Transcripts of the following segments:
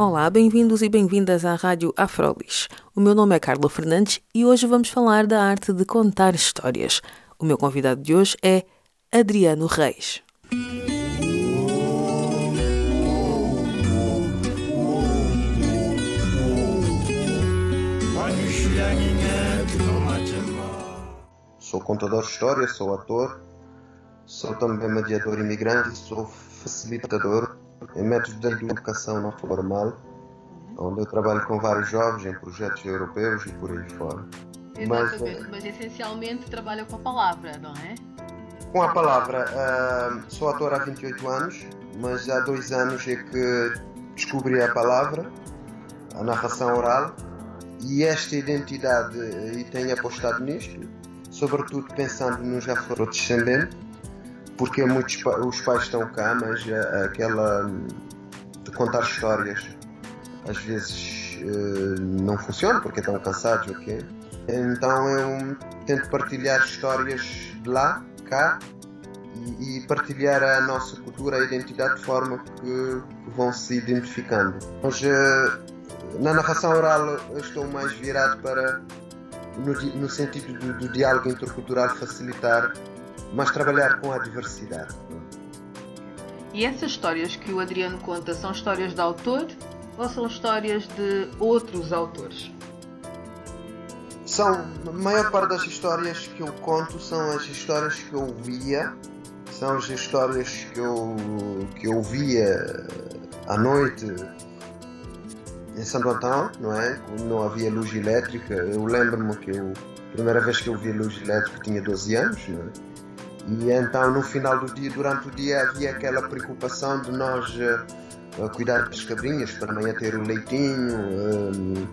Olá, bem-vindos e bem-vindas à Rádio Afrolis. O meu nome é Carla Fernandes e hoje vamos falar da arte de contar histórias. O meu convidado de hoje é Adriano Reis. Sou contador de histórias, sou ator, sou também mediador imigrante, sou facilitador em métodos de educação não formal, onde eu trabalho com vários jovens em projetos europeus e por aí fora. Mas, mas essencialmente trabalha com a palavra, não é? Com a palavra, uh, sou ator há 28 anos, mas há dois anos é que descobri a palavra, a narração oral, e esta identidade, e tenho apostado nisto, sobretudo pensando nos afrodescendentes, porque muitos os pais estão cá, mas aquela de contar histórias às vezes uh, não funciona porque estão cansados, ok? Então eu tento partilhar histórias de lá, cá, e, partilhar a nossa cultura, a identidade de forma que, vão se identificando. Mas uh, na narração oral eu estou mais virado para, no, no sentido do, do diálogo intercultural, facilitar, mas trabalhar com a diversidade. E essas histórias que o Adriano conta são histórias de autor ou são histórias de outros autores? São, a maior parte das histórias que eu conto são as histórias que eu via, são as histórias que eu, que eu via à noite em Santo Antão, não é? Quando não havia luz elétrica. Eu lembro-me que eu, a primeira vez que eu vi luz elétrica tinha 12 anos, não é? E então no final do dia, durante o dia, havia aquela preocupação de nós uh, cuidar das cabrinhas para amanhã ter o leitinho, uh,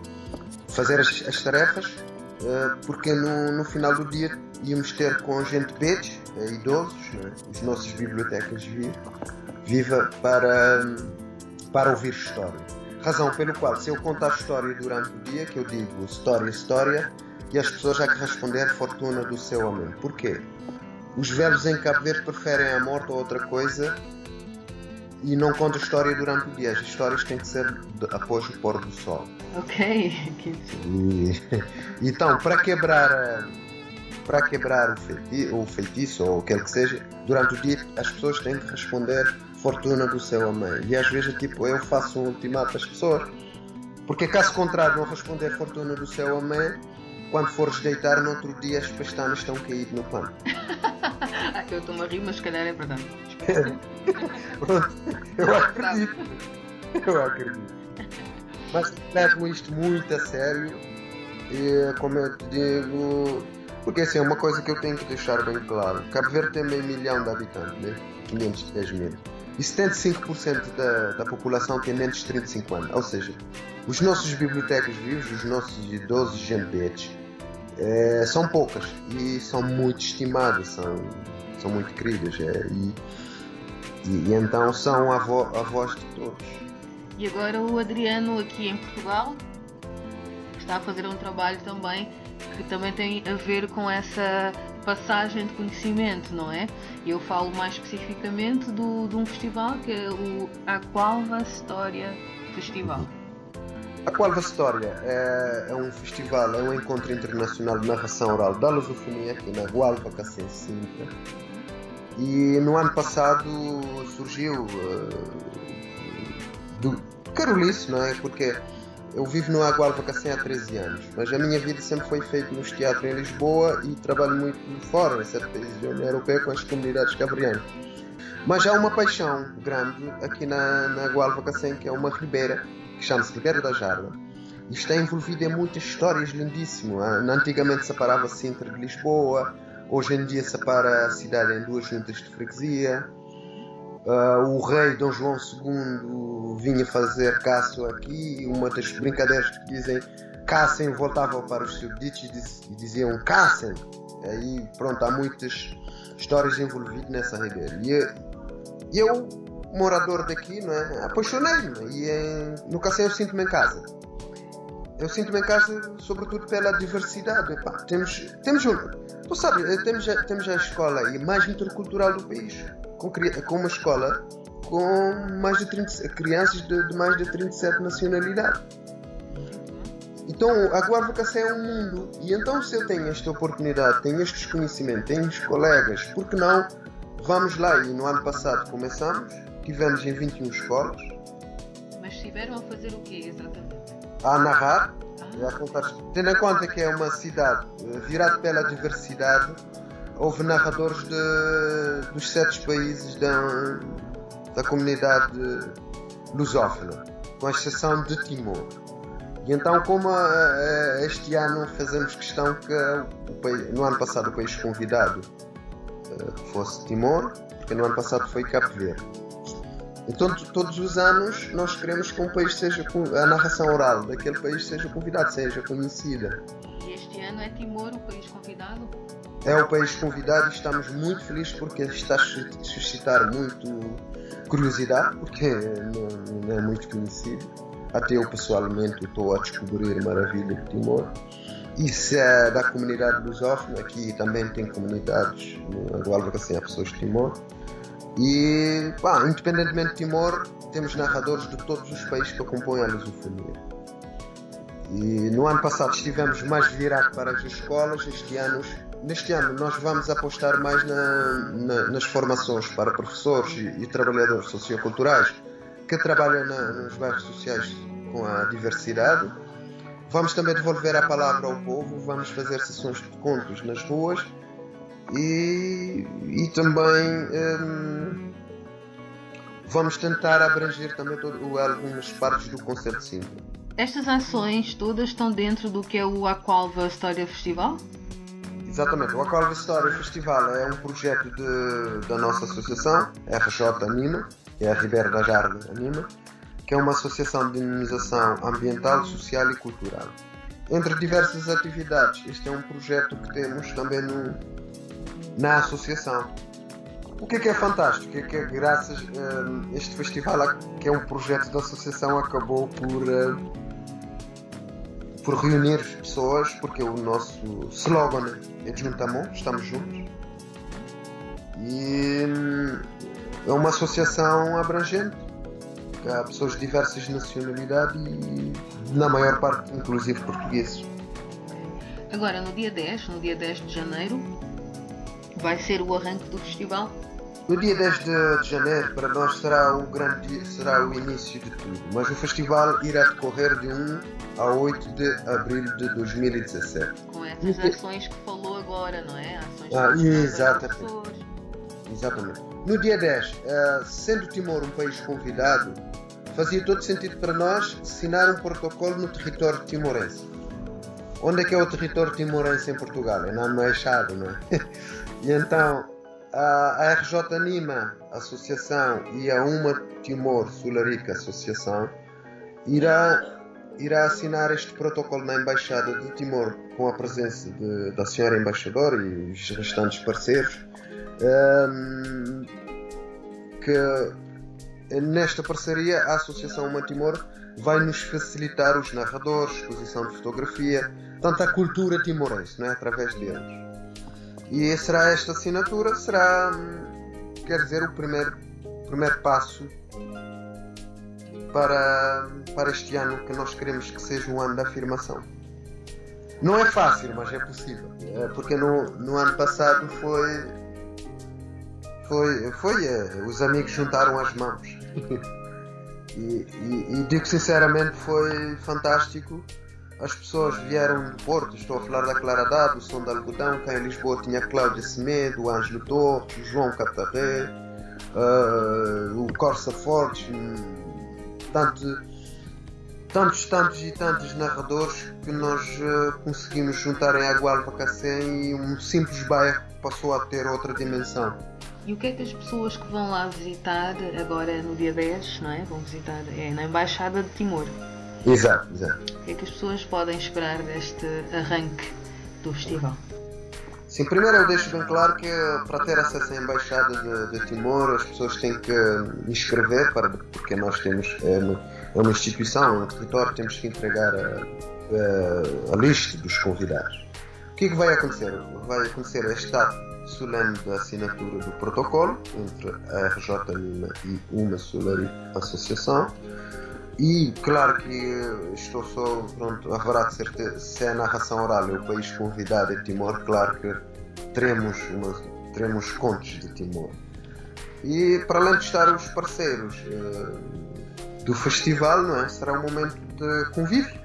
fazer as, as tarefas, uh, porque no, no, final do dia íamos ter com gente betes, idosos, né? os nossos bibliotecas viva para, para ouvir história. Razão pelo qual, se eu contar história durante o dia, que eu digo história, história, e as pessoas já que responder fortuna do seu amor. Porquê? Os velhos em Cabo Verde preferem a morte ou outra coisa e não contam história durante o dia. As histórias têm que ser após o pôr do sol. Ok. E, então, para quebrar, para quebrar o, feitiço, o feitiço ou o que que seja, durante o dia as pessoas têm que responder fortuna do seu amém. E às vezes, tipo, eu faço um ultimato às pessoas. Porque caso contrário, não responder fortuna do seu amém, quando fores deitar no outro dia as pestanas estão caídas no pano. eu estou a rir, mas se calhar é verdade. eu acredito. Eu acredito. Mas levo isto muito a sério e como eu te digo, porque assim é uma coisa que eu tenho que deixar bem claro. Cabo Verde tem meio milhão de habitantes, né? 510 mil. E 75% da, da população tem menos de 35 anos. Ou seja, os nossos bibliotecas vivos, os nossos idosos gentetes, é, são poucas e são muito estimadas, são, são muito queridas. É, e, e, e, então são a, vo, a voz de todos. E agora o Adriano aqui em Portugal está a fazer um trabalho também que também tem a ver com essa passagem de conhecimento, não é? Eu falo mais especificamente do, de um festival que é o Aqualva História Festival. A Qualva História é, é, um festival, é um encontro internacional de narração oral da lusofonia aqui na Gualva Cacém Sintra. E no ano passado surgiu uh, do Carolice, não é? Porque eu vivo no Agualva Cacém há 13 anos, mas a minha vida sempre foi feita nos teatros em Lisboa e trabalho muito fora, em certos países da União Europeia, com as comunidades cabrianas. Mas há uma paixão grande aqui na, na Gualva Cacém, que é uma ribeira que chama-se Ribeira da Jarda. E está envolvida em muitas histórias lindíssimas. Ah, antigamente separava Sintra de Lisboa, hoje em dia separa a cidade em duas juntas de freguesia. Uh, o rei Dom João II vinha fazer caça aqui e uma das brincadeiras que dizem caçem voltavam para os súbditos e diziam caçem. Aí pronto, há muitas histórias envolvidas nessa ribeira. E eu, morador daqui, não é? apaixonei-me e em, no Cacém eu sinto-me em casa. Eu sinto-me em casa, sobretudo pela diversidade. Epá, temos, temos, tu sabes, temos, temos a escola mais intercultural do país com, com uma escola com mais de 30 crianças de, de mais de 37 nacionalidades. Então a Guarda-Cacé é um mundo e então se eu tenho esta oportunidade, tenho estes conhecimentos, tenho os colegas, por que não vamos lá e no ano passado começamos, tivemos em 21 escolas. Mas estiveram a fazer o quê exatamente? A narrar, ah. a contar, tendo em conta que é uma cidade eh, virada pela diversidade, houve narradores de, dos sete países da, da comunidade lusófona, com exceção de Timor. E então, como a, a, este ano fazemos questão que país, no ano passado o país convidado fosse Timor, porque no ano passado foi Cabo Verde. Então, todos os anos nós queremos que um país seja a narração oral daquele país seja convidado, seja conhecida. E este ano é Timor o país convidado? é o país convidado e estamos muito felizes porque está a suscitar muito curiosidade, porque não, não é muito conhecido. Até eu pessoalmente estou a descobrir maravilha de Timor. Se é da comunidade lusófona, aqui também tem comunidades no Angola que assim, há pessoas de Timor. E, pá, independentemente de Timor, temos narradores de todos os países que compõem a lusofonia. E no ano passado estivemos mais virados para as escolas, este ano neste ano nós vamos apostar mais na, na, nas formações para professores e, e trabalhadores socioculturais que trabalham na, nos bairros sociais com a diversidade. Vamos também devolver a palavra ao povo, vamos fazer sessões de contos nas ruas e, e também hum, vamos tentar abranger também todo, algumas partes do concerto simples. Estas ações todas estão dentro do que é o Aqualva História Festival? Exatamente, o Aqualva Story Festival é um projeto de, da nossa associação, RJ Anima, que é a Ribeira da Jardim Anima, que é uma associação de dinamização ambiental, social e cultural. Entre diversas atividades, este é um projeto que temos também no, na associação. O que é que é fantástico? é que, graças a este festival, que é um projeto da associação, acabou por uh, por reunir pessoas, porque o nosso slogan é Juntamos, estamos juntos. E hum, é uma associação abrangente, há pessoas de diversas nacionalidades e, na maior parte, inclusive portugueses. Agora, no dia 10, no dia 10 de janeiro, vai ser o arranque do festival no dia 10 de, de, janeiro, para nós será o grande será o início de tudo, mas o festival irá decorrer de 1 a 8 de abril de 2017. Com essas ações que falou agora, não é? Ações ah, exatamente. Exatamente. No dia 10, uh, eh, sendo Timor um país convidado, fazia todo sentido para nós assinar um protocolo no território timorense. Onde é que é o território timorense em Portugal? É na Machado, não é? e então a RJ Anima Associação e a Uma Timor Sularica Associação irá, irá assinar este protocolo na Embaixada de Timor com a presença de, da senhora embaixadora e os restantes parceiros um, que nesta parceria a Associação Uma Timor vai nos facilitar os narradores, exposição de fotografia, tanto a cultura timorense, não é? através deles. E será esta assinatura, será, quer dizer, o primeiro, primeiro passo para, para este ano que nós queremos que seja um ano da afirmação. Não é fácil, mas é possível. É porque no, no ano passado foi. Foi. foi é, os amigos juntaram as mãos. E, e, e digo sinceramente, foi fantástico as pessoas vieram do Porto, estou a falar da Claradade, do Som da Algodão, cá em Lisboa tinha Cláudia Semedo, o Ângelo Torres, João Catarré, uh, o Corsa Fortes, tanto, tantos, tantos e tantos narradores que nós uh, conseguimos juntar em Agualva Cacém e um simples bairro passou a ter outra dimensão. E o que é que as pessoas que vão lá visitar agora no dia 10, não é? Vão visitar é, na Embaixada de Timor. Exato, exato. O que é que as pessoas podem esperar deste arranque do festival? Sim, primeiro eu deixo bem claro que para ter acesso à Embaixada de, de Timor as pessoas têm que inscrever, para, porque nós temos, é uma, é uma instituição, é um território, temos que entregar a, a, a lista dos convidados. O que, é que vai acontecer? Vai acontecer este ato solene da assinatura do protocolo entre a RJ e uma Solari Associação. E claro que estou só pronto, haverá de certeza, se a narração oral é o país convidado é Timor, claro que teremos, uma, teremos contos de Timor. E para além de estar os parceiros eh, do festival, não é? será um momento de convívio,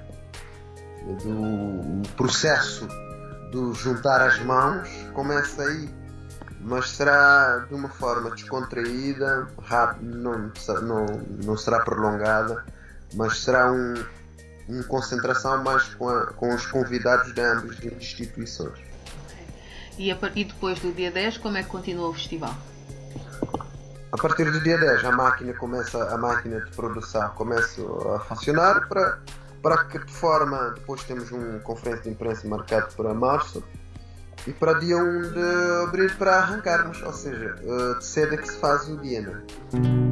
do processo de juntar as mãos começa aí, mas será de uma forma descontraída, não, não, não será prolongada, mas será um, uma concentração mais com, a, com os convidados de ambas as instituições. E, a, e depois do dia 10, como é que continua o festival? A partir do dia 10 a máquina começa a máquina de produção começa a funcionar para para que forma depois temos uma conferência de imprensa marcada para março e para dia 1 de abril para arrancarmos, ou seja, eh, de cedo é que se faz o dia, não é?